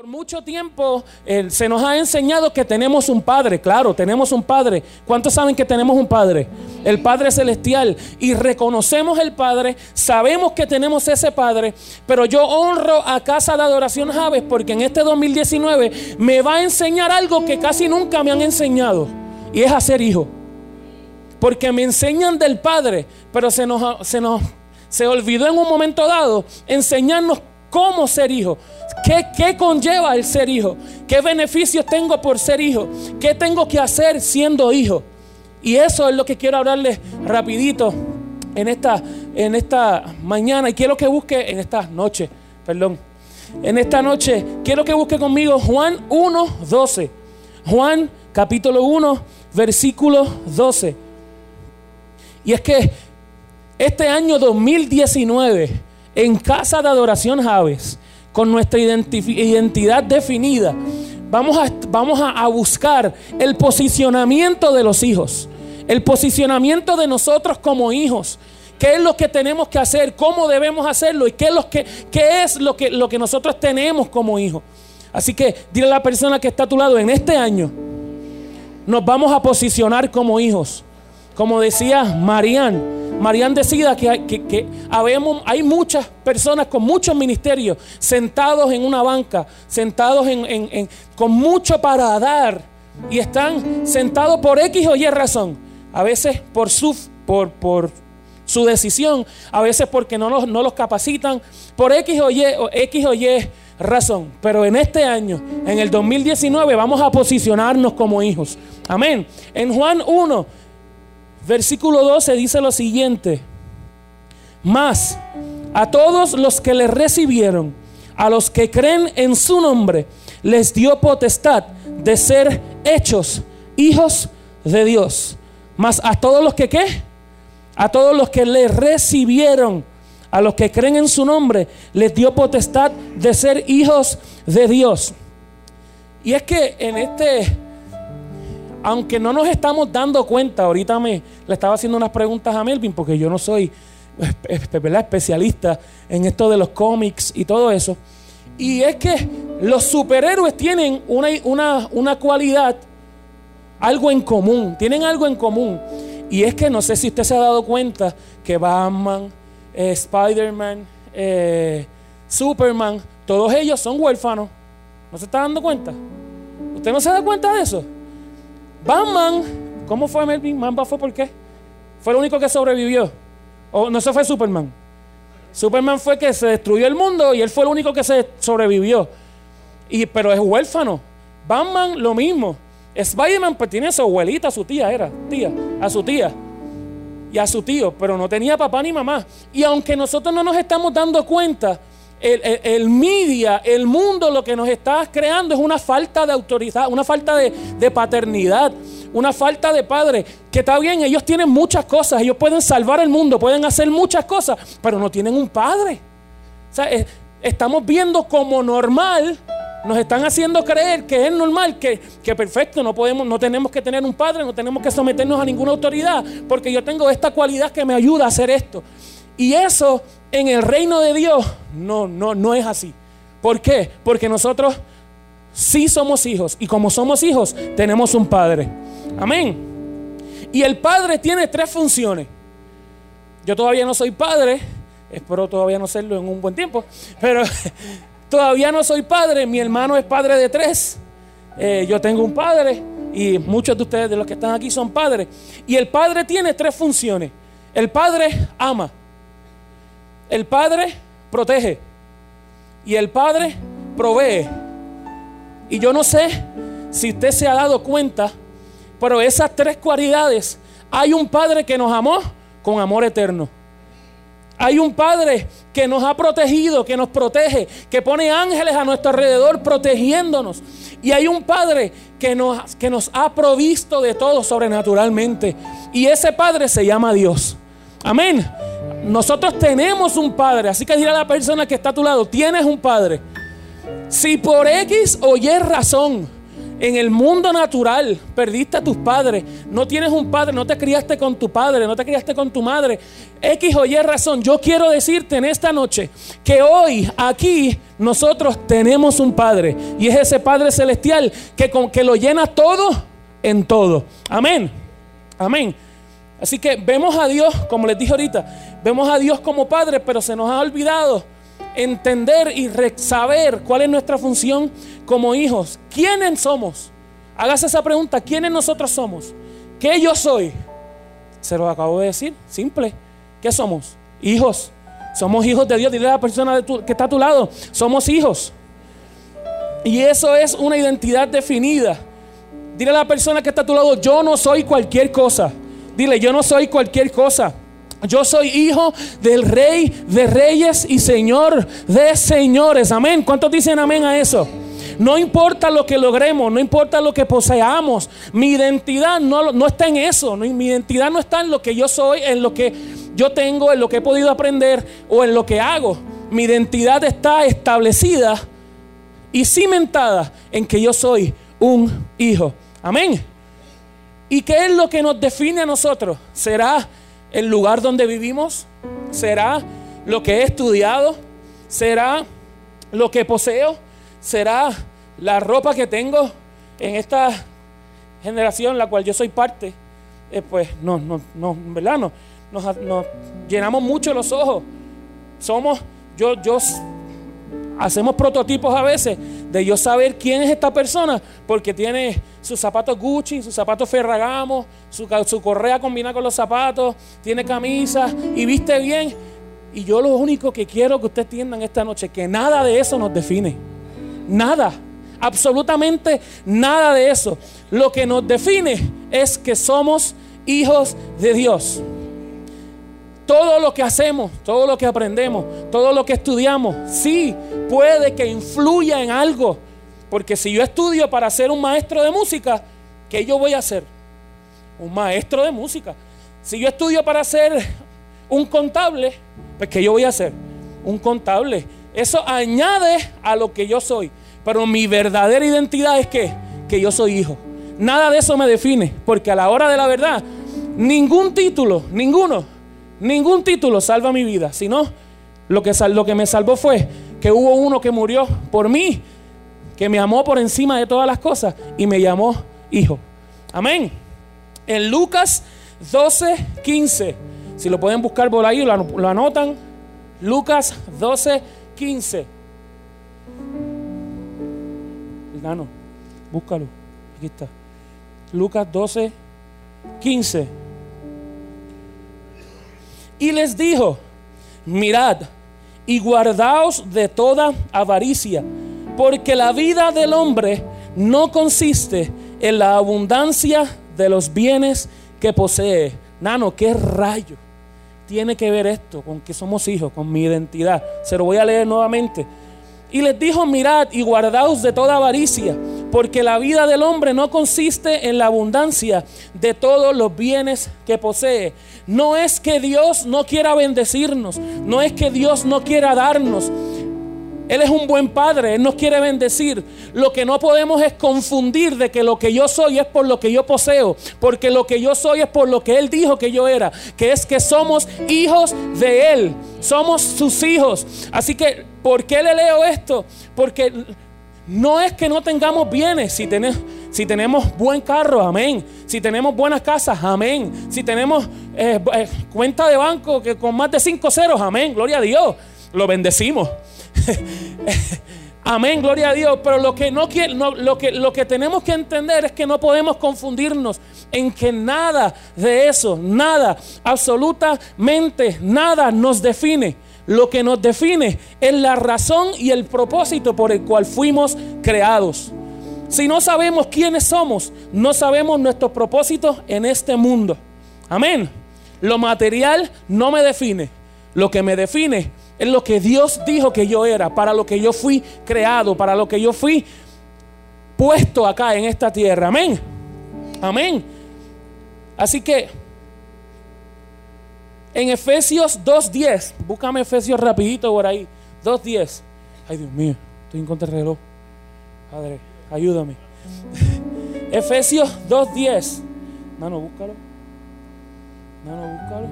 Por mucho tiempo eh, se nos ha enseñado que tenemos un Padre, claro, tenemos un Padre. ¿Cuántos saben que tenemos un Padre? El Padre Celestial. Y reconocemos el Padre, sabemos que tenemos ese Padre, pero yo honro a Casa de Adoración Javes porque en este 2019 me va a enseñar algo que casi nunca me han enseñado, y es a ser hijo. Porque me enseñan del Padre, pero se nos, se nos se olvidó en un momento dado enseñarnos cómo ser hijo. ¿Qué, conlleva el ser hijo? ¿Qué beneficios tengo por ser hijo? ¿Qué tengo que hacer siendo hijo? Y eso es lo que quiero hablarles rapidito en esta, en esta mañana y quiero que busque en esta noche, perdón. En esta noche quiero que busque conmigo Juan 1, 12. Juan capítulo 1, versículo 12. Y es que este año 2019, en Casa de Adoración Javes, con nuestra identidad definida, vamos, a, vamos a, buscar el posicionamiento de los hijos, el posicionamiento de nosotros como hijos. ¿Qué es lo que tenemos que hacer? ¿Cómo debemos hacerlo? ¿Y qué es lo que, lo que, nosotros tenemos como hijos? Así que dile a la persona que está a tu lado, en este año nos vamos a posicionar como hijos. Como decía Marian, decida que, que, hay muchas personas con muchos ministerios sentados en una banca, sentados en, con mucho para dar y están sentados por X o Y razón. A veces por su, por, por su decisión, a veces porque no los, no los capacitan, por X o, o X o Y razón. Pero en este año, en el 2019, vamos a posicionarnos como hijos. Amén. En Juan 1, Versículo 12 dice lo siguiente. Más a todos los que le recibieron, a los que creen en su nombre, les dio potestad de ser hechos hijos de Dios. Más a todos los que qué? A todos los que le recibieron, a los que creen en su nombre, les dio potestad de ser hijos de Dios. Y es que en este aunque no nos estamos dando cuenta, ahorita me le estaba haciendo unas preguntas a Melvin, porque yo no soy especialista en esto de los cómics y todo eso. Y es que los superhéroes tienen una, una, cualidad, algo en común, tienen algo en común. Y es que no sé si usted se ha dado cuenta que Batman, eh, Spider-Man, eh, Superman, todos ellos son huérfanos. ¿No se está dando cuenta? ¿Usted no se da cuenta de eso? Batman, ¿cómo fue Melvin? ¿Mamba fue por qué? Fue el único que sobrevivió. O no, se fue Superman. Superman fue que se destruyó el mundo y él fue el único que se sobrevivió. Y, pero es huérfano. Batman lo mismo. Spider-Man pues tiene a su abuelita, a su tía era, tía, a su tía y a su tío, pero no tenía papá ni mamá. Y aunque nosotros no nos estamos dando cuenta, el, media, el mundo, lo que nos está creando es una falta de autoridad, una falta de, paternidad, una falta de padre. Que está bien, ellos tienen muchas cosas, ellos pueden salvar el mundo, pueden hacer muchas cosas, pero no tienen un padre. O sea, estamos viendo como normal, nos están haciendo creer que es normal, que, que, perfecto, no podemos, no tenemos que tener un padre, no tenemos que someternos a ninguna autoridad, porque yo tengo esta cualidad que me ayuda a hacer esto. Y eso en el reino de Dios no, no, no es así. ¿Por qué? Porque nosotros sí somos hijos y como somos hijos tenemos un padre. Amén. Y el padre tiene tres funciones. Yo todavía no soy padre, espero todavía no serlo en un buen tiempo, pero todavía no soy padre, mi hermano es padre de tres, eh, yo tengo un padre y muchos de ustedes de los que están aquí son padres. Y el padre tiene tres funciones. El padre ama. El Padre protege y el Padre provee. Y yo no sé si usted se ha dado cuenta, pero esas tres cualidades, hay un Padre que nos amó con amor eterno. Hay un Padre que nos ha protegido, que nos protege, que pone ángeles a nuestro alrededor protegiéndonos. Y hay un Padre que nos, que nos ha provisto de todo sobrenaturalmente. Y ese Padre se llama Dios. Amén. Nosotros tenemos un padre, así que dile a la persona que está a tu lado, tienes un padre. Si por X o Y razón En el mundo natural perdiste a tus padres. No tienes un padre, no te criaste con tu padre, no te criaste con tu madre. X o Y razón. Yo quiero decirte en esta noche que hoy aquí nosotros tenemos un padre. Y es ese Padre Celestial que, con, que lo llena todo en todo. Amén. Amén. Así que vemos a Dios, como les dije ahorita, vemos a Dios como Padre, pero se nos ha olvidado entender y saber cuál es nuestra función como hijos. ¿Quiénes somos? Hágase esa pregunta, ¿quiénes nosotros somos? ¿Qué yo soy? Se lo acabo de decir, simple. ¿Qué somos? Hijos. Somos hijos de Dios. Dile a la persona que está a tu lado, somos hijos. Y eso es una identidad definida. Dile a la persona que está a tu lado, yo no soy cualquier cosa. Dile, yo no soy cualquier cosa. Yo soy hijo del rey de reyes y señor de señores. Amén. ¿Cuántos dicen amén a eso? No importa lo que logremos, no importa lo que poseamos. Mi identidad no, no está en eso. mi identidad no está en lo que yo soy, en lo que yo tengo, en lo que he podido aprender o en lo que hago. Mi identidad está establecida y cimentada en que yo soy un hijo. Amén. ¿Y qué es lo que nos define a nosotros? ¿Será el lugar donde vivimos? ¿Será lo que he estudiado? ¿Será lo que poseo? ¿Será la ropa que tengo en esta generación, la cual yo soy parte? Eh, pues no, no, no, ¿verdad? No, nos, nos, llenamos mucho los ojos. Somos, yo, yo, hacemos prototipos a veces de yo saber quién es esta persona porque tiene sus zapatos Gucci, sus zapatos Ferragamo, su, correa combinada con los zapatos, tiene camisa y viste bien. Y yo lo único que quiero que usted entiendan esta noche, que nada de eso nos define. Nada, absolutamente nada de eso. Lo que nos define es que somos hijos de Dios. Todo lo que hacemos, todo lo que aprendemos, todo lo que estudiamos, sí puede que influya en algo porque si yo estudio para ser un maestro de música, ¿qué yo voy a hacer? Un maestro de música. Si yo estudio para ser un contable, pues ¿qué yo voy a hacer? Un contable. Eso añade a lo que yo soy. Pero mi verdadera identidad es que, que yo soy hijo. Nada de eso me define. Porque a la hora de la verdad, ningún título, ninguno, ningún título salva mi vida. Sino lo que, lo que me salvó fue que hubo uno que murió por mí que me amó por encima de todas las cosas y me llamó hijo. Amén. En Lucas 12, 15, si lo pueden buscar por ahí, lo, anotan. Lucas 12, 15. Gano, búscalo. Aquí está. Lucas 12, 15. Y les dijo, mirad y guardaos de toda avaricia porque la vida del hombre no consiste en la abundancia de los bienes que posee. Nano, ¿qué rayo tiene que ver esto con que somos hijos, con mi identidad? Se lo voy a leer nuevamente. Y les dijo, mirad y guardaos de toda avaricia, porque la vida del hombre no consiste en la abundancia de todos los bienes que posee. No es que Dios no quiera bendecirnos, no es que Dios no quiera darnos, él es un buen padre, Él nos quiere bendecir. Lo que no podemos es confundir de que lo que yo soy es por lo que yo poseo, porque lo que yo soy es por lo que Él dijo que yo era, que es que somos hijos de Él, somos sus hijos. Así que, ¿por qué le leo esto? Porque no es que no tengamos bienes, si tenemos, si tenemos buen carro, amén. Si tenemos buenas casas, amén. Si tenemos eh, eh, cuenta de banco que con más de cinco ceros, amén. Gloria a Dios. Lo bendecimos. Amén, gloria a Dios. Pero lo que, no, lo, que, lo que tenemos que entender es que no podemos confundirnos en que nada de eso, nada, absolutamente nada nos define. Lo que nos define es la razón y el propósito por el cual fuimos creados. Si no sabemos quiénes somos, no sabemos nuestros propósitos en este mundo. Amén. Lo material no me define. Lo que me define es lo que Dios dijo que yo era, para lo que yo fui creado, para lo que yo fui puesto acá en esta tierra. Amén. Amén. Así que en Efesios 2.10, búscame Efesios rapidito por ahí. 2.10. Ay Dios mío, estoy en contra del reloj. Padre, ayúdame. Efesios 2.10. Mano, búscalo. Mano, búscalo.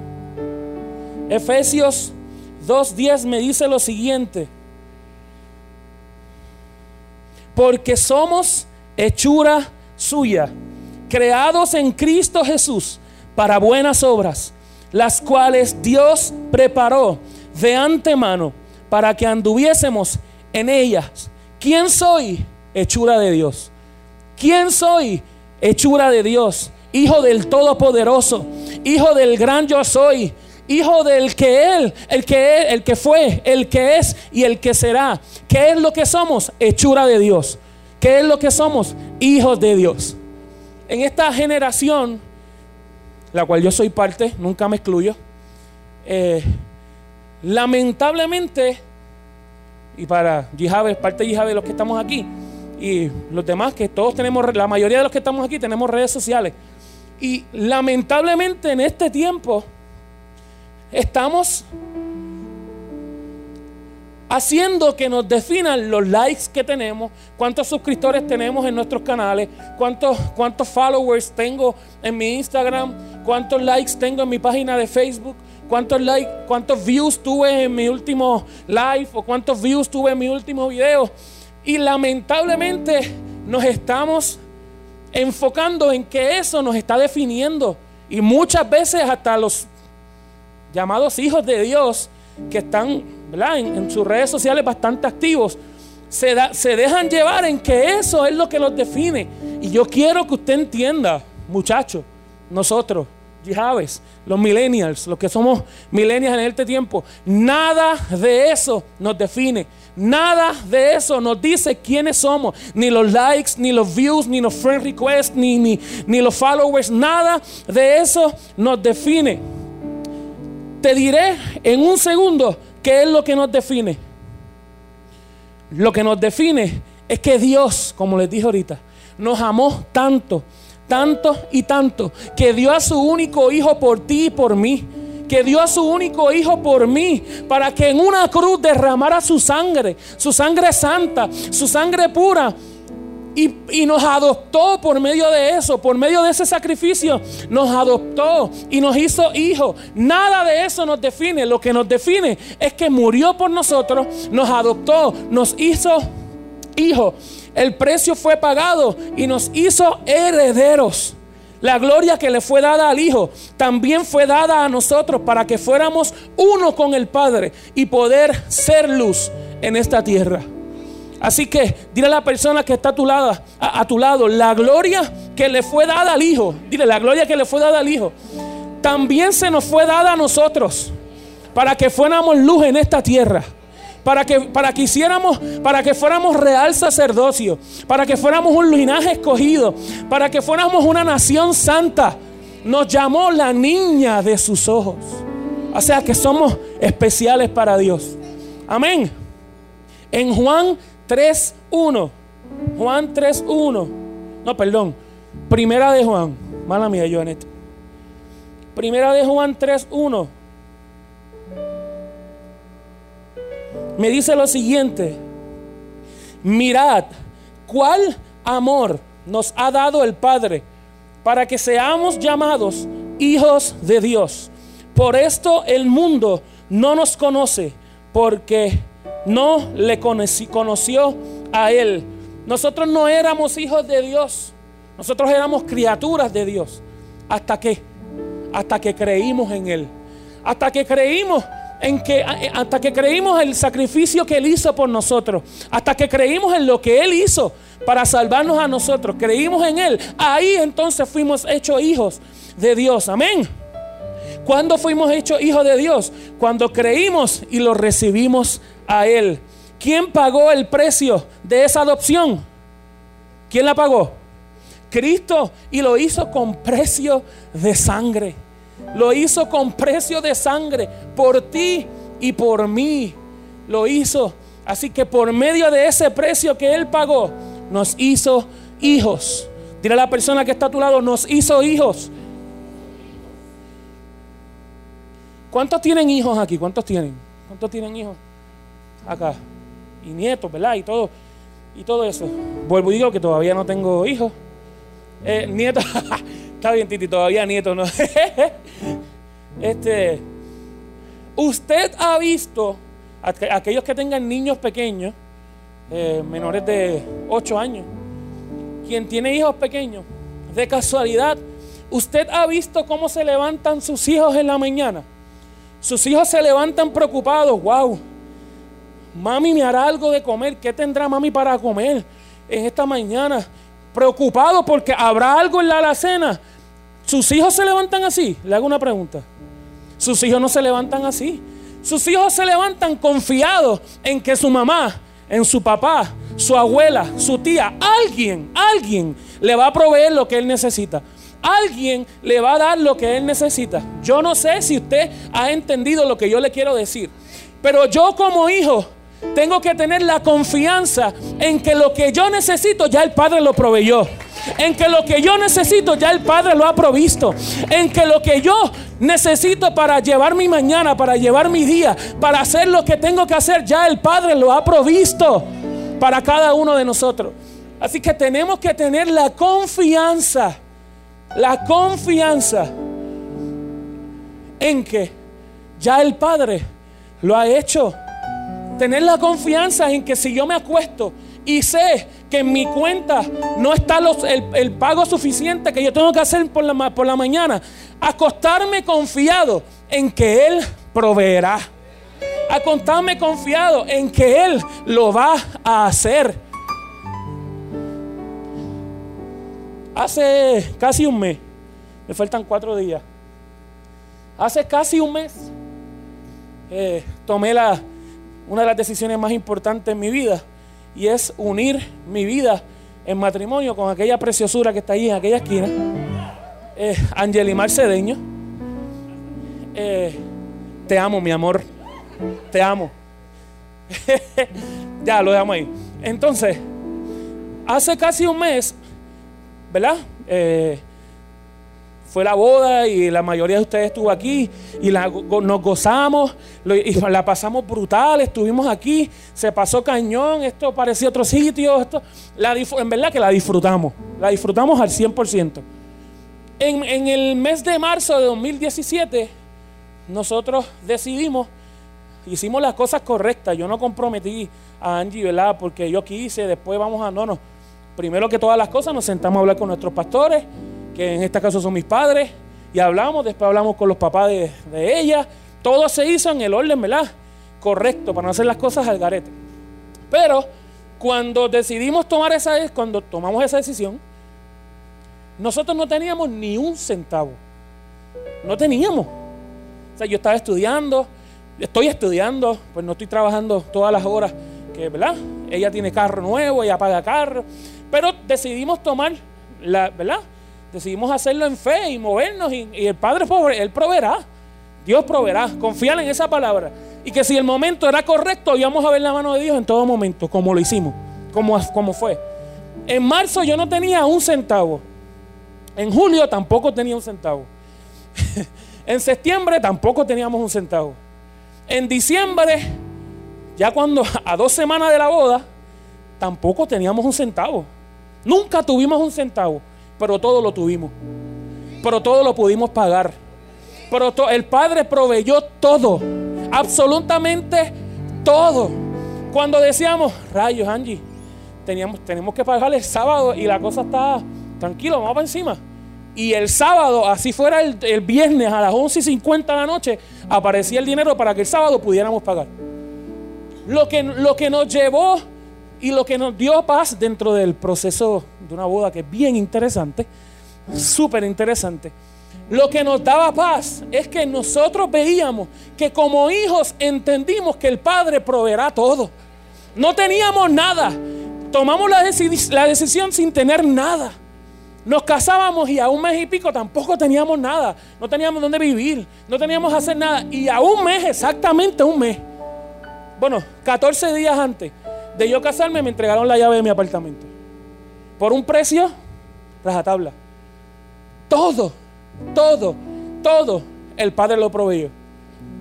Efesios 2.10 me dice lo siguiente. Porque somos hechura suya, creados en Cristo Jesús para buenas obras, las cuales Dios preparó de antemano para que anduviésemos en ellas. ¿Quién soy? Hechura de Dios. ¿Quién soy? Hechura de Dios. Hijo del Todopoderoso. Hijo del gran yo soy. Hijo del que Él, el que el que fue, el que es y el que será. ¿Qué es lo que somos? Hechura de Dios. ¿Qué es lo que somos? Hijos de Dios. En esta generación, la cual yo soy parte, nunca me excluyo, eh, lamentablemente, y para Yihave, parte de Yihave, los que estamos aquí, y los demás que todos tenemos, la mayoría de los que estamos aquí tenemos redes sociales. Y lamentablemente en este tiempo estamos haciendo que nos definan los likes que tenemos, cuántos suscriptores tenemos en nuestros canales, cuántos, cuántos followers tengo en mi Instagram, cuántos likes tengo en mi página de Facebook, cuántos likes, cuántos views tuve en mi último live o cuántos views tuve en mi último video. Y lamentablemente nos estamos enfocando en que eso nos está definiendo. Y muchas veces hasta los llamados hijos de Dios que están en, sus redes sociales bastante activos, se, dejan llevar en que eso es lo que los define. Y yo quiero que usted entienda, muchachos, nosotros, Yihaves, los millennials, los que somos millennials en este tiempo, nada de eso nos define. Nada de eso nos dice quiénes somos. Ni los likes, ni los views, ni los friend requests, ni, ni, ni los followers. Nada de eso nos define. Te diré en un segundo qué es lo que nos define. Lo que nos define es que Dios, como les dije ahorita, nos amó tanto, tanto y tanto, que dio a su único hijo por ti y por mí. Que dio a su único hijo por mí, para que en una cruz derramara su sangre, su sangre santa, su sangre pura, y, nos adoptó por medio de eso, por medio de ese sacrificio, nos adoptó y nos hizo hijos. Nada de eso nos define. Lo que nos define es que murió por nosotros, nos adoptó, nos hizo hijos. El precio fue pagado y nos hizo herederos. La gloria que le fue dada al Hijo también fue dada a nosotros para que fuéramos uno con el Padre y poder ser luz en esta tierra. Así que dile a la persona que está a tu lado, la gloria que le fue dada al Hijo. Dile, la gloria que le fue dada al Hijo. También se nos fue dada a nosotros para que fuéramos luz en esta tierra. Para que, para que hiciéramos, para que fuéramos real sacerdocio, para que fuéramos un linaje escogido, para que fuéramos una nación santa. Nos llamó la niña de sus ojos. O sea que somos especiales para Dios. Amén. En Juan 3.1. Juan 3.1. No, perdón. Primera de Juan. Mala mía, Joanet. Primera de Juan 3.1. Me dice lo siguiente. Mirad cuál amor nos ha dado el Padre para que seamos llamados hijos de Dios. Por esto el mundo no nos conoce porque no le conoció a Él. Nosotros no éramos hijos de Dios. Nosotros éramos criaturas de Dios. ¿Hasta que Hasta que creímos en Él. Hasta que creímos en que hasta que creímos el sacrificio que él hizo por nosotros, hasta que creímos en lo que él hizo para salvarnos a nosotros, creímos en él, ahí entonces fuimos hechos hijos de Dios. Amén. ¿Cuándo fuimos hechos hijos de Dios? Cuando creímos y lo recibimos a Él. ¿Quién pagó el precio de esa adopción? ¿Quién la pagó? Cristo y lo hizo con precio de sangre. Lo hizo con precio de sangre por ti y por mí. Lo hizo. Así que por medio de ese precio que Él pagó, nos hizo hijos. Dile a la persona que está a tu lado, nos hizo hijos. ¿Cuántos tienen hijos aquí? ¿Cuántos tienen? ¿Cuántos tienen hijos? Acá. Y nietos, ¿verdad? Y todo. Y todo eso. Vuelvo y digo que todavía no tengo hijos. Eh, nieto, está bien, Titi, todavía nieto, ¿no? este, usted ha visto, aquellos que tengan niños pequeños, eh, menores de 8 años, quien tiene hijos pequeños, de casualidad, usted ha visto cómo se levantan sus hijos en la mañana. Sus hijos se levantan preocupados, wow, mami me hará algo de comer, ¿qué tendrá mami para comer en esta mañana? Preocupado porque habrá algo en la alacena. ¿Sus hijos se levantan así? Le hago una pregunta. Sus hijos no se levantan así. Sus hijos se levantan confiados en que su mamá, en su papá, su abuela, su tía, alguien, alguien le va a proveer lo que él necesita. Alguien le va a dar lo que él necesita. Yo no sé si usted ha entendido lo que yo le quiero decir. Pero yo como hijo tengo que tener la confianza en que lo que yo necesito ya el Padre lo proveyó. En que lo que yo necesito ya el Padre lo ha provisto. En que lo que yo necesito para llevar mi mañana, para llevar mi día, para hacer lo que tengo que hacer, ya el Padre lo ha provisto para cada uno de nosotros. Así que tenemos que tener la confianza, la confianza en que ya el Padre lo ha hecho. Tener la confianza en que si yo me acuesto y sé que en mi cuenta no está el, pago suficiente que yo tengo que hacer por la, por la mañana, acostarme confiado en que Él proveerá. Acostarme confiado en que Él lo va a hacer. Hace casi un mes, me faltan cuatro días. Hace casi un mes eh, tomé la, una de las decisiones más importantes en mi vida y es unir mi vida en matrimonio con aquella preciosura que está ahí en aquella esquina, eh, Angelimar Cedeño. Eh, te amo, mi amor, te amo. ya lo dejamos ahí. Entonces, hace casi un mes, ¿verdad? Eh, fue la boda y la mayoría de ustedes estuvo aquí y nos gozamos y la pasamos brutal, estuvimos aquí, se pasó cañón, esto parecía otro sitio, esto, la, en verdad que la disfrutamos, la disfrutamos al 100%. En, en el mes de marzo de 2017 nosotros decidimos, hicimos las cosas correctas, yo no comprometí a Angie, ¿verdad? Porque yo quise, después vamos a, no, no, primero que todas las cosas nos sentamos a hablar con nuestros pastores que en este caso son mis padres, y hablamos, después hablamos con los papás de, ella. Todo se hizo en el orden, ¿verdad? Correcto, para no hacer las cosas al garete. Pero cuando decidimos tomar esa, cuando tomamos esa decisión, nosotros no teníamos ni un centavo. No teníamos. O sea, yo estaba estudiando, estoy estudiando, pues no estoy trabajando todas las horas que, ¿verdad? Ella tiene carro nuevo, ella paga carro, pero decidimos tomar la, ¿verdad? Decidimos hacerlo en fe y movernos y, el Padre, Él proveerá. Dios proveerá. Confiar en esa palabra. Y que si el momento era correcto, íbamos a ver la mano de Dios en todo momento, como lo hicimos, como, como fue. En marzo yo no tenía un centavo. En julio tampoco tenía un centavo. en septiembre tampoco teníamos un centavo. En diciembre, ya cuando a dos semanas de la boda, tampoco teníamos un centavo. Nunca tuvimos un centavo pero todo lo tuvimos. Pero todo lo pudimos pagar. Pero el Padre proveyó todo, absolutamente todo. Cuando decíamos, rayos, Angie, teníamos, tenemos que pagar el sábado y la cosa está tranquilo, vamos para encima. Y el sábado, así fuera el, el viernes a las 11 y 50 de la noche, aparecía el dinero para que el sábado pudiéramos pagar. Lo que, lo que nos llevó y lo que nos dio paz dentro del proceso de una boda que es bien interesante, súper interesante, lo que nos daba paz es que nosotros veíamos que como hijos entendimos que el Padre proveerá todo. No teníamos nada. Tomamos la, decisión sin tener nada. Nos casábamos y a un mes y pico tampoco teníamos nada. No teníamos dónde vivir. No teníamos hacer nada. Y a un mes, exactamente un mes. Bueno, 14 días antes de yo casarme me entregaron la llave de mi apartamento. Por un precio, tabla. Todo, todo, todo el Padre lo proveyó.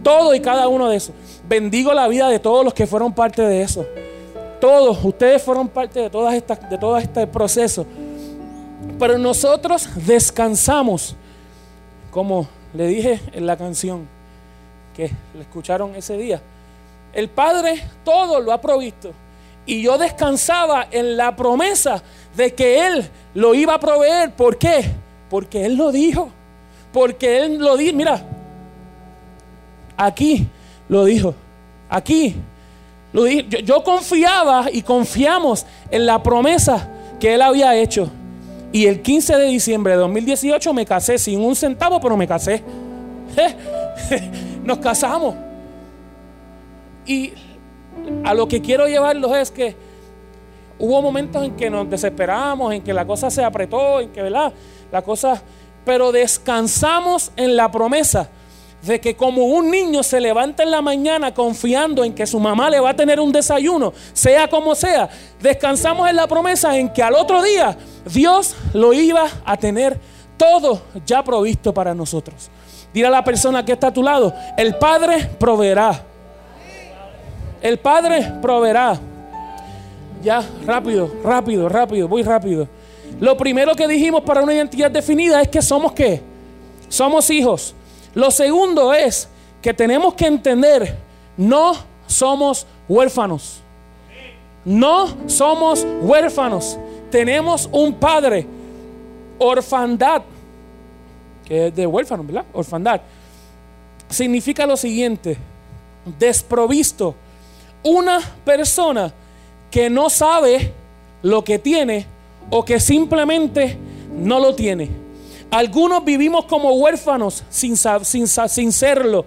Todo y cada uno de esos. Bendigo la vida de todos los que fueron parte de eso. Todos, ustedes fueron parte de, todas estas, de todo este proceso. Pero nosotros descansamos, como le dije en la canción que le escucharon ese día. El Padre todo lo ha provisto. Y yo descansaba en la promesa de que Él lo iba a proveer. ¿Por qué? Porque Él lo dijo. Porque Él lo dijo. Mira, aquí lo dijo. Aquí lo dijo. Yo, confiaba y confiamos en la promesa que Él había hecho. Y el 15 de diciembre de 2018 me casé sin un centavo, pero me casé. Nos casamos. Y a lo que quiero llevarlos es que hubo momentos en que nos desesperamos, en que la cosa se apretó, en que, ¿verdad? La cosa, pero descansamos en la promesa de que como un niño se levanta en la mañana confiando en que su mamá le va a tener un desayuno, sea como sea, descansamos en la promesa en que al otro día Dios lo iba a tener todo ya provisto para nosotros. Dile a la persona que está a tu lado, el Padre proveerá. El Padre proveerá. Ya, rápido, rápido, rápido, muy rápido. Lo primero que dijimos para una identidad definida es que somos qué? Somos hijos. Lo segundo es que tenemos que entender, no somos huérfanos. No somos huérfanos. Tenemos un padre. Orfandad, que es de huérfano, ¿verdad? Orfandad. Significa lo siguiente, desprovisto una persona que no sabe lo que tiene o que simplemente no lo tiene. Algunos vivimos como huérfanos sin, serlo.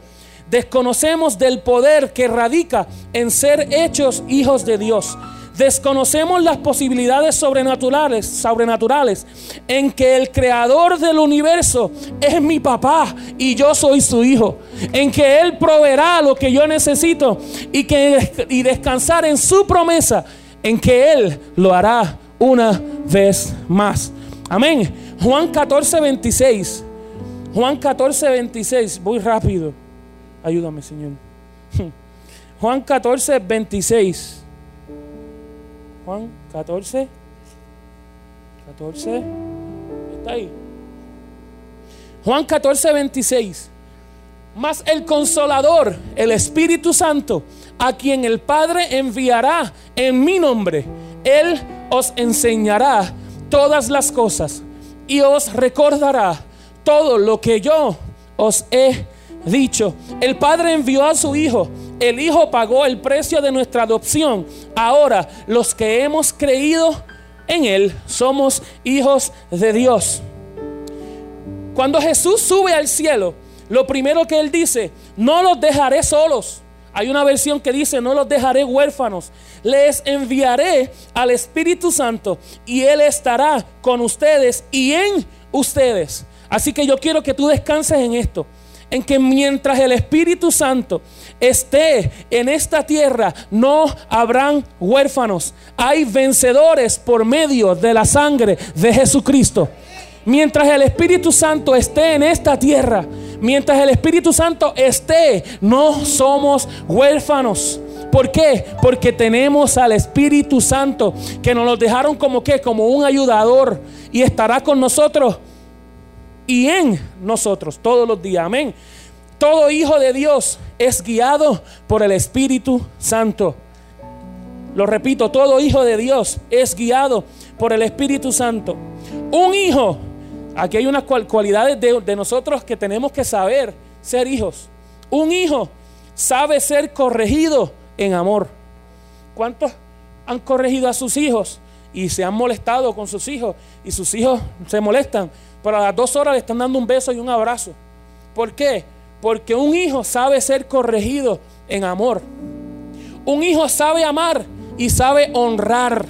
Desconocemos del poder que radica en ser hechos hijos de Dios. Desconocemos las posibilidades sobrenaturales, sobrenaturales en que el creador del universo es mi papá y yo soy su hijo. En que Él proveerá lo que yo necesito y, que, y descansar en su promesa, en que Él lo hará una vez más. Amén. Juan 14, 26. Juan 14, 26. Voy rápido. Ayúdame, Señor. Juan 14, 26. Juan 14. 14. Está ahí. Juan 14, 26. Mas el consolador, el Espíritu Santo, a quien el Padre enviará en mi nombre, Él os enseñará todas las cosas y os recordará todo lo que yo os he dicho. El Padre envió a su Hijo el Hijo pagó el precio de nuestra adopción. Ahora, los que hemos creído en Él somos hijos de Dios. Cuando Jesús sube al cielo, lo primero que Él dice, no los dejaré solos. Hay una versión que dice, no los dejaré huérfanos. Les enviaré al Espíritu Santo y Él estará con ustedes y en ustedes. Así que yo quiero que tú descanses en esto en que mientras el Espíritu Santo esté en esta tierra, no habrán huérfanos. Hay vencedores por medio de la sangre de Jesucristo. Mientras el Espíritu Santo esté en esta tierra, mientras el Espíritu Santo esté, no somos huérfanos. ¿Por qué? Porque tenemos al Espíritu Santo que nos lo dejaron como que, como un ayudador y estará con nosotros y en nosotros todos los días. Amén. Todo hijo de Dios es guiado por el Espíritu Santo. Lo repito, todo hijo de Dios es guiado por el Espíritu Santo. Un hijo, aquí hay unas cualidades de, de nosotros que tenemos que saber ser hijos. Un hijo sabe ser corregido en amor. ¿Cuántos han corregido a sus hijos y se han molestado con sus hijos y sus hijos se molestan? Pero a las dos horas le están dando un beso y un abrazo. ¿Por qué? Porque un hijo sabe ser corregido en amor. Un hijo sabe amar y sabe honrar.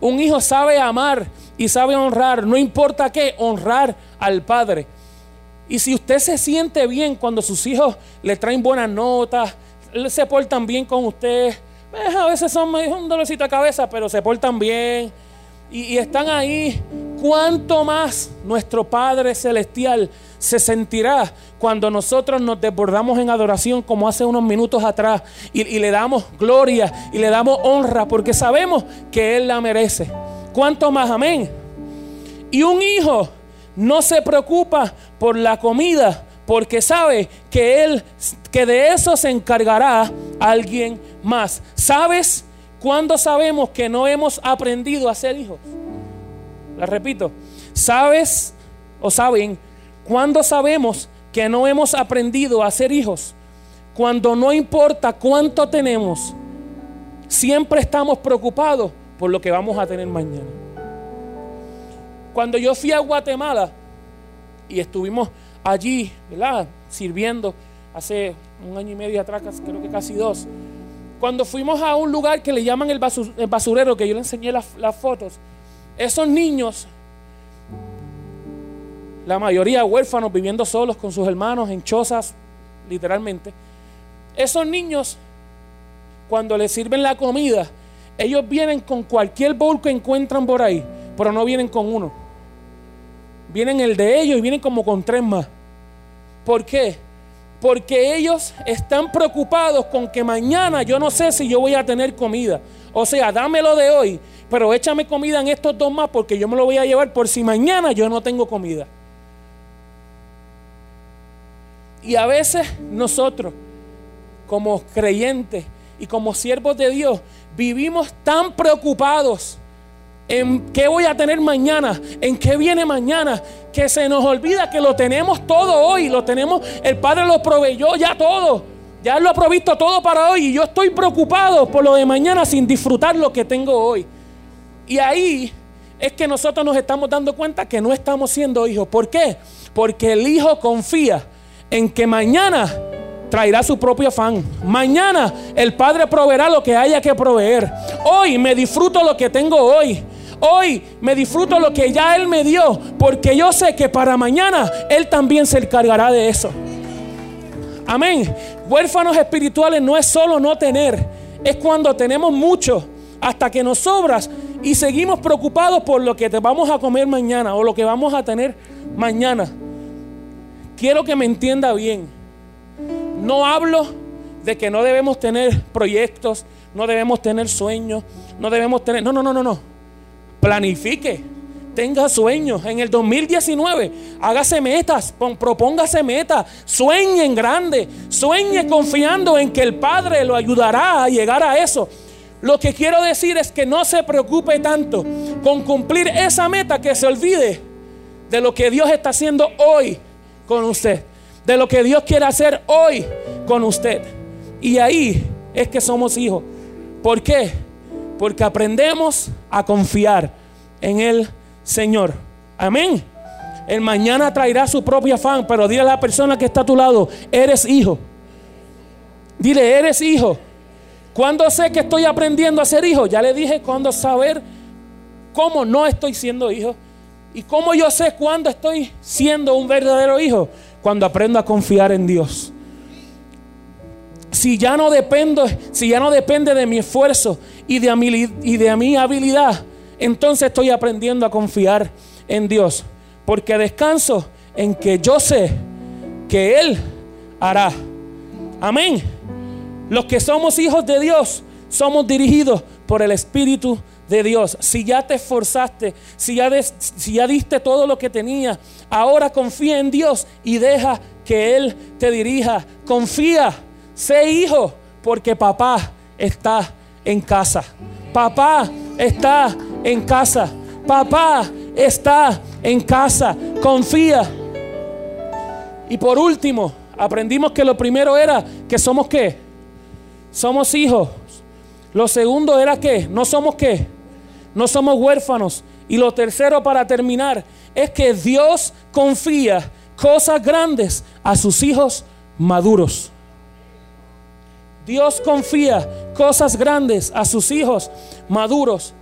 Un hijo sabe amar y sabe honrar. No importa qué, honrar al padre. Y si usted se siente bien cuando sus hijos le traen buenas notas, se portan bien con usted, eh, a veces son un dolorcito de cabeza, pero se portan bien y, están ahí, ¿cuánto más nuestro Padre Celestial se sentirá cuando nosotros nos desbordamos en adoración como hace unos minutos atrás y, le damos gloria y le damos honra porque sabemos que Él la merece. ¿Cuánto más? Amén. Y un hijo no se preocupa por la comida porque sabe que él que de eso se encargará alguien más. ¿Sabes cuándo sabemos que no hemos aprendido a ser hijos? La repito. ¿Sabes o saben cuándo sabemos que no hemos aprendido a ser hijos? Cuando no importa cuánto tenemos, siempre estamos preocupados por lo que vamos a tener mañana. Cuando yo fui a Guatemala y estuvimos allí, ¿verdad? Sirviendo hace un año y medio atrás, creo que casi dos. Cuando fuimos a un lugar que le llaman el, basurero, que yo le enseñé las, las fotos, esos niños, la mayoría huérfanos, viviendo solos con sus hermanos en chozas, literalmente, esos niños, cuando les sirven la comida, ellos vienen con cualquier bowl que encuentran por ahí, pero no vienen con uno. Vienen el de ellos y vienen como con tres más. ¿Por qué? Porque ellos están preocupados con que mañana yo no sé si yo voy a tener comida. O sea, dámelo de hoy, pero échame comida en estos dos más porque yo me lo voy a llevar por si mañana yo no tengo comida. Y a veces nosotros, como creyentes y como siervos de Dios, vivimos tan preocupados en qué voy a tener mañana, en qué viene mañana, que se nos olvida que lo tenemos todo hoy, lo tenemos, el Padre lo proveyó ya todo, ya lo ha provisto todo para hoy y yo estoy preocupado por lo de mañana sin disfrutar lo que tengo hoy. Y ahí es que nosotros nos estamos dando cuenta que no estamos siendo hijos. ¿Por qué? Porque el hijo confía en que mañana traerá su propio afán. Mañana el Padre proveerá lo que haya que proveer. Hoy me disfruto lo que tengo hoy. Hoy me disfruto lo que ya Él me dio, porque yo sé que para mañana Él también se encargará de eso. Amén. Huérfanos espirituales no es solo no tener, es cuando tenemos mucho hasta que nos sobras y seguimos preocupados por lo que te vamos a comer mañana o lo que vamos a tener mañana. Quiero que me entienda bien. No hablo de que no debemos tener proyectos, no debemos tener sueños, no debemos tener... No, no, no, no, no. Planifique. Tenga sueños. En el 2019, hágase metas, propóngase metas. Sueñe en grande. Sueñe confiando en que el Padre lo ayudará a llegar a eso. Lo que quiero decir es que no se preocupe tanto con cumplir esa meta que se olvide de lo que Dios está haciendo hoy con usted. De lo que Dios quiere hacer hoy con usted. Y ahí es que somos hijos. ¿Por qué? Porque aprendemos a confiar en el Señor. Amén. El mañana traerá su propio afán, pero dile a la persona que está a tu lado, eres hijo. Dile, eres hijo. ¿Cuándo sé que estoy aprendiendo a ser hijo? Ya le dije cuándo saber cómo no estoy siendo hijo. ¿Y cómo yo sé cuándo estoy siendo un verdadero hijo? Cuando aprendo a confiar en Dios si ya no dependo, si ya no depende de mi esfuerzo y de, mi, y de mi habilidad, entonces estoy aprendiendo a confiar en Dios. Porque descanso en que yo sé que Él hará. Amén. Los que somos hijos de Dios somos dirigidos por el Espíritu de Dios. Si ya te esforzaste, si ya, si ya diste todo lo que tenías, ahora confía en Dios y deja que Él te dirija. Confía Sé hijo porque papá está en casa. Papá está en casa. Papá está en casa. Confía. Y por último, aprendimos que lo primero era que somos qué? Somos hijos. Lo segundo era que no somos qué? No somos huérfanos. Y lo tercero para terminar es que Dios confía cosas grandes a sus hijos maduros. Dios confía cosas grandes a sus hijos maduros.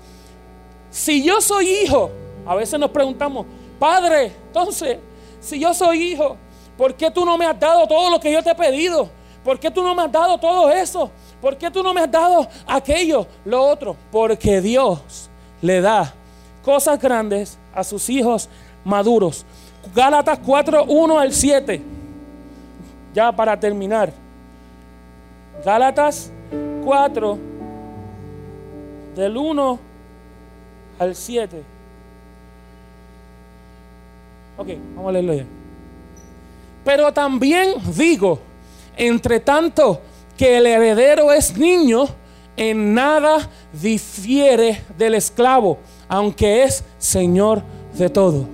Si yo soy hijo, a veces nos preguntamos, Padre, entonces, si yo soy hijo, ¿por qué tú no me has dado todo lo que yo te he pedido? ¿Por qué tú no me has dado todo eso? ¿Por qué tú no me has dado aquello, lo otro? Porque Dios le da cosas grandes a sus hijos maduros. Gálatas 4, 1 al 7. Ya para terminar. Gálatas 4, del 1 al 7. Ok, vamos a leerlo ya. Pero también digo, entre tanto que el heredero es niño, en nada difiere del esclavo, aunque es señor de todo.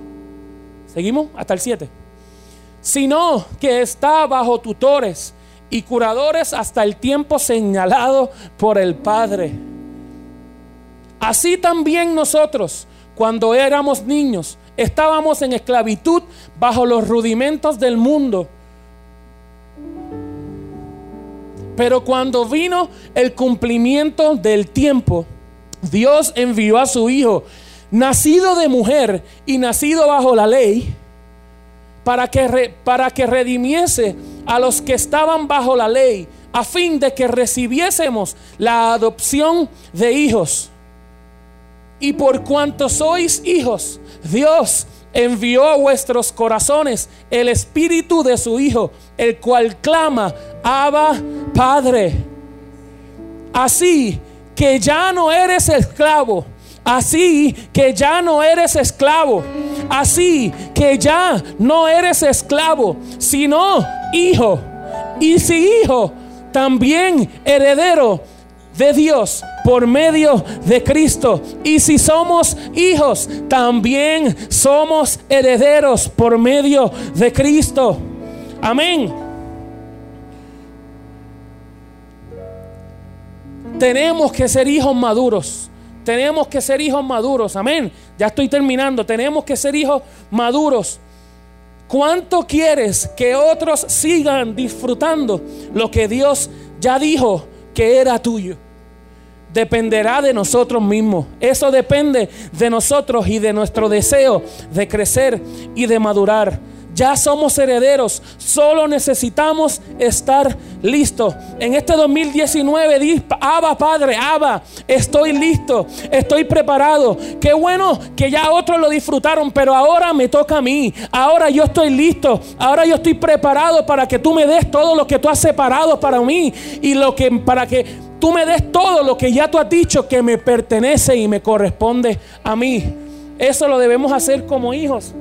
¿Seguimos? Hasta el 7. Sino que está bajo tutores y curadores hasta el tiempo señalado por el Padre. Así también nosotros, cuando éramos niños, estábamos en esclavitud bajo los rudimentos del mundo. Pero cuando vino el cumplimiento del tiempo, Dios envió a su Hijo, nacido de mujer y nacido bajo la ley, para que, para que redimiese a los que estaban bajo la ley, a fin de que recibiésemos la adopción de hijos. Y por cuanto sois hijos, Dios envió a vuestros corazones el espíritu de su Hijo, el cual clama, Abba Padre. Así que ya no eres esclavo. Así que ya no eres esclavo. Así que ya no eres esclavo, sino hijo. Y si hijo, también heredero de Dios por medio de Cristo. Y si somos hijos, también somos herederos por medio de Cristo. Amén. Tenemos que ser hijos maduros. Tenemos que ser hijos maduros. Amén. Ya estoy terminando. Tenemos que ser hijos maduros. ¿Cuánto quieres que otros sigan disfrutando lo que Dios ya dijo que era tuyo? dependerá de nosotros mismos. Eso depende de nosotros y de nuestro deseo de crecer y de madurar. Ya somos herederos, solo necesitamos estar listos. En este 2019, di, Abba Padre, Abba, estoy listo, estoy preparado. Qué bueno que ya otros lo disfrutaron, pero ahora me toca a mí. Ahora yo estoy listo, ahora yo estoy preparado para que tú me des todo lo que tú has separado para mí y lo que para que tú me des todo lo que ya tú has dicho que me pertenece y me corresponde a mí. Eso lo debemos hacer como hijos.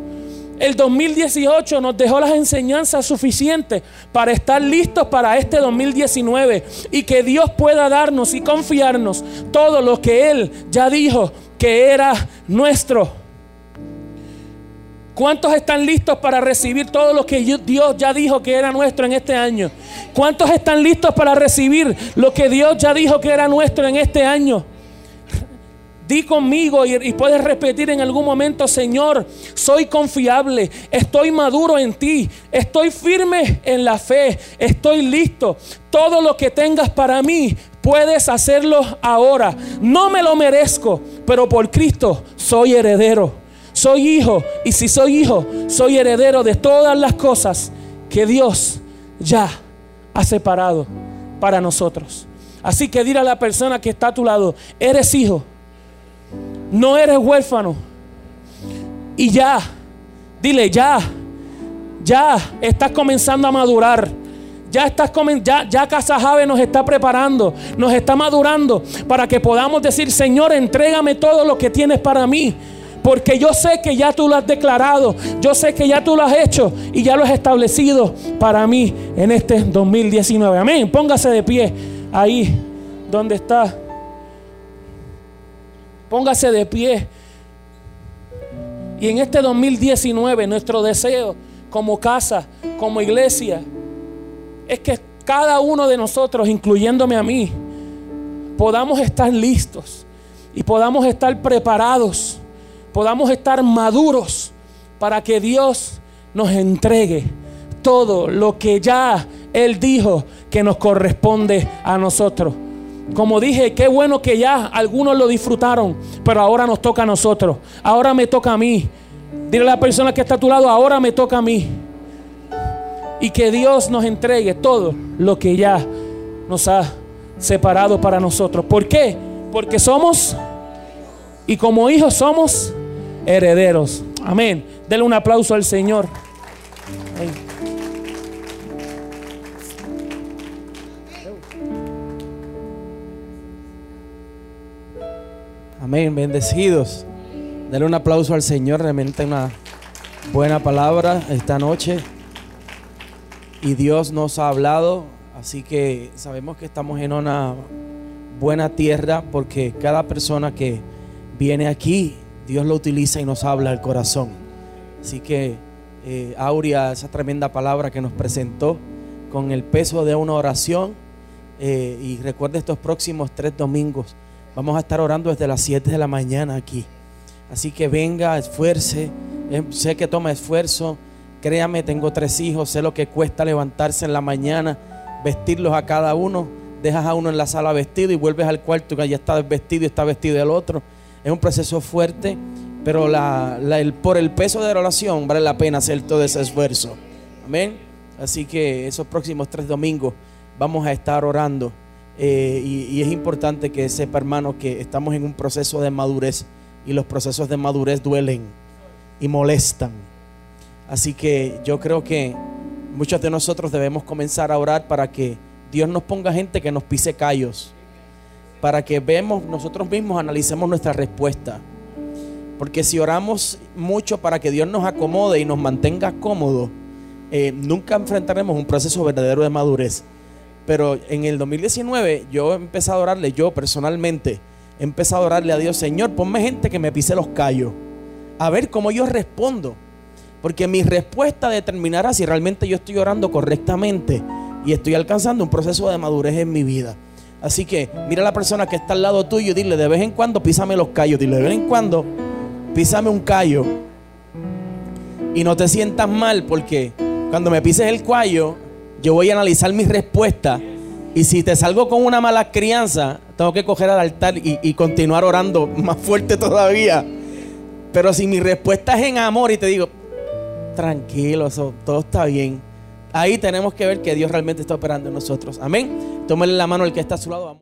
El 2018 nos dejó las enseñanzas suficientes para estar listos para este 2019 y que Dios pueda darnos y confiarnos todo lo que Él ya dijo que era nuestro. ¿Cuántos están listos para recibir todo lo que Dios ya dijo que era nuestro en este año? ¿Cuántos están listos para recibir lo que Dios ya dijo que era nuestro en este año? Di conmigo y, puedes repetir en algún momento, Señor, soy confiable, estoy maduro en ti, estoy firme en la fe, estoy listo. Todo lo que tengas para mí, puedes hacerlo ahora. No me lo merezco, pero por Cristo soy heredero. Soy hijo y si soy hijo, soy heredero de todas las cosas que Dios ya ha separado para nosotros. Así que dile a la persona que está a tu lado, eres hijo, no eres huérfano. Y ya, dile, ya, ya estás comenzando a madurar. Ya estás ya, ya Casa Jave nos está preparando, nos está madurando para que podamos decir, Señor, entrégame todo lo que tienes para mí. Porque yo sé que ya tú lo has declarado, yo sé que ya tú lo has hecho y ya lo has establecido para mí en este 2019. Amén. Póngase de pie ahí donde está. Póngase de pie. Y en este 2019 nuestro deseo como casa, como iglesia, es que cada uno de nosotros, incluyéndome a mí, podamos estar listos y podamos estar preparados podamos estar maduros para que Dios nos entregue todo lo que ya Él dijo que nos corresponde a nosotros. Como dije, qué bueno que ya algunos lo disfrutaron, pero ahora nos toca a nosotros. Ahora me toca a mí. Dile a la persona que está a tu lado, ahora me toca a mí. Y que Dios nos entregue todo lo que ya nos ha separado para nosotros. ¿Por qué? Porque somos, y como hijos somos herederos. Amén. Denle un aplauso al Señor. Amén. Bendecidos. Denle un aplauso al Señor. Realmente una Buena palabra esta noche. Y Dios nos ha hablado. Así que sabemos que estamos en una buena tierra porque cada persona que viene aquí, Dios lo utiliza y nos habla al corazón. Así que eh, Aurea, esa tremenda palabra que nos presentó con el peso de una oración. eh, y recuerde estos próximos tres domingos. Vamos a estar orando desde las 7 de la mañana aquí. Así que venga, esfuerce. Eh, sé que toma esfuerzo. Créame, tengo tres hijos. Sé lo que cuesta levantarse en la mañana, vestirlos a cada uno. Dejas a uno en la sala vestido y vuelves al cuarto que ya está vestido y está vestido el otro. Es un proceso fuerte, pero la- el- por el peso de la oración vale la pena hacer todo ese esfuerzo. Amén. Así que esos próximos tres domingos vamos a estar orando. Eh, y, es importante que sepa, hermano, que estamos en un proceso de madurez y los procesos de madurez duelen y molestan. Así que yo creo que muchos de nosotros debemos comenzar a orar para que Dios nos ponga gente que nos pise callos, para que vemos nosotros mismos, analicemos nuestra respuesta. Porque si oramos mucho para que Dios nos acomode y nos mantenga cómodos, eh, nunca enfrentaremos un proceso verdadero de madurez. Pero en el 2019 yo empezado a orarle, yo personalmente, empezado a orarle a Dios, Señor, ponme gente que me pise los callos, a ver cómo yo respondo. Porque mi respuesta determinará si realmente yo estoy orando correctamente y estoy alcanzando un proceso de madurez en mi vida. Así que mira a la persona que está al lado tuyo y dile, de vez en cuando písame los callos, dile, de vez en cuando písame un callo. Y no te sientas mal porque cuando me pises el cuello, yo voy a analizar mi respuesta. Y si te salgo con una mala crianza, tengo que coger al altar y, y continuar orando más fuerte todavía. Pero si mi respuesta es en amor y te digo, tranquilo, eso, todo está bien. Ahí tenemos que ver que Dios realmente está operando en nosotros. Amén. Tómale la mano al que está a su lado.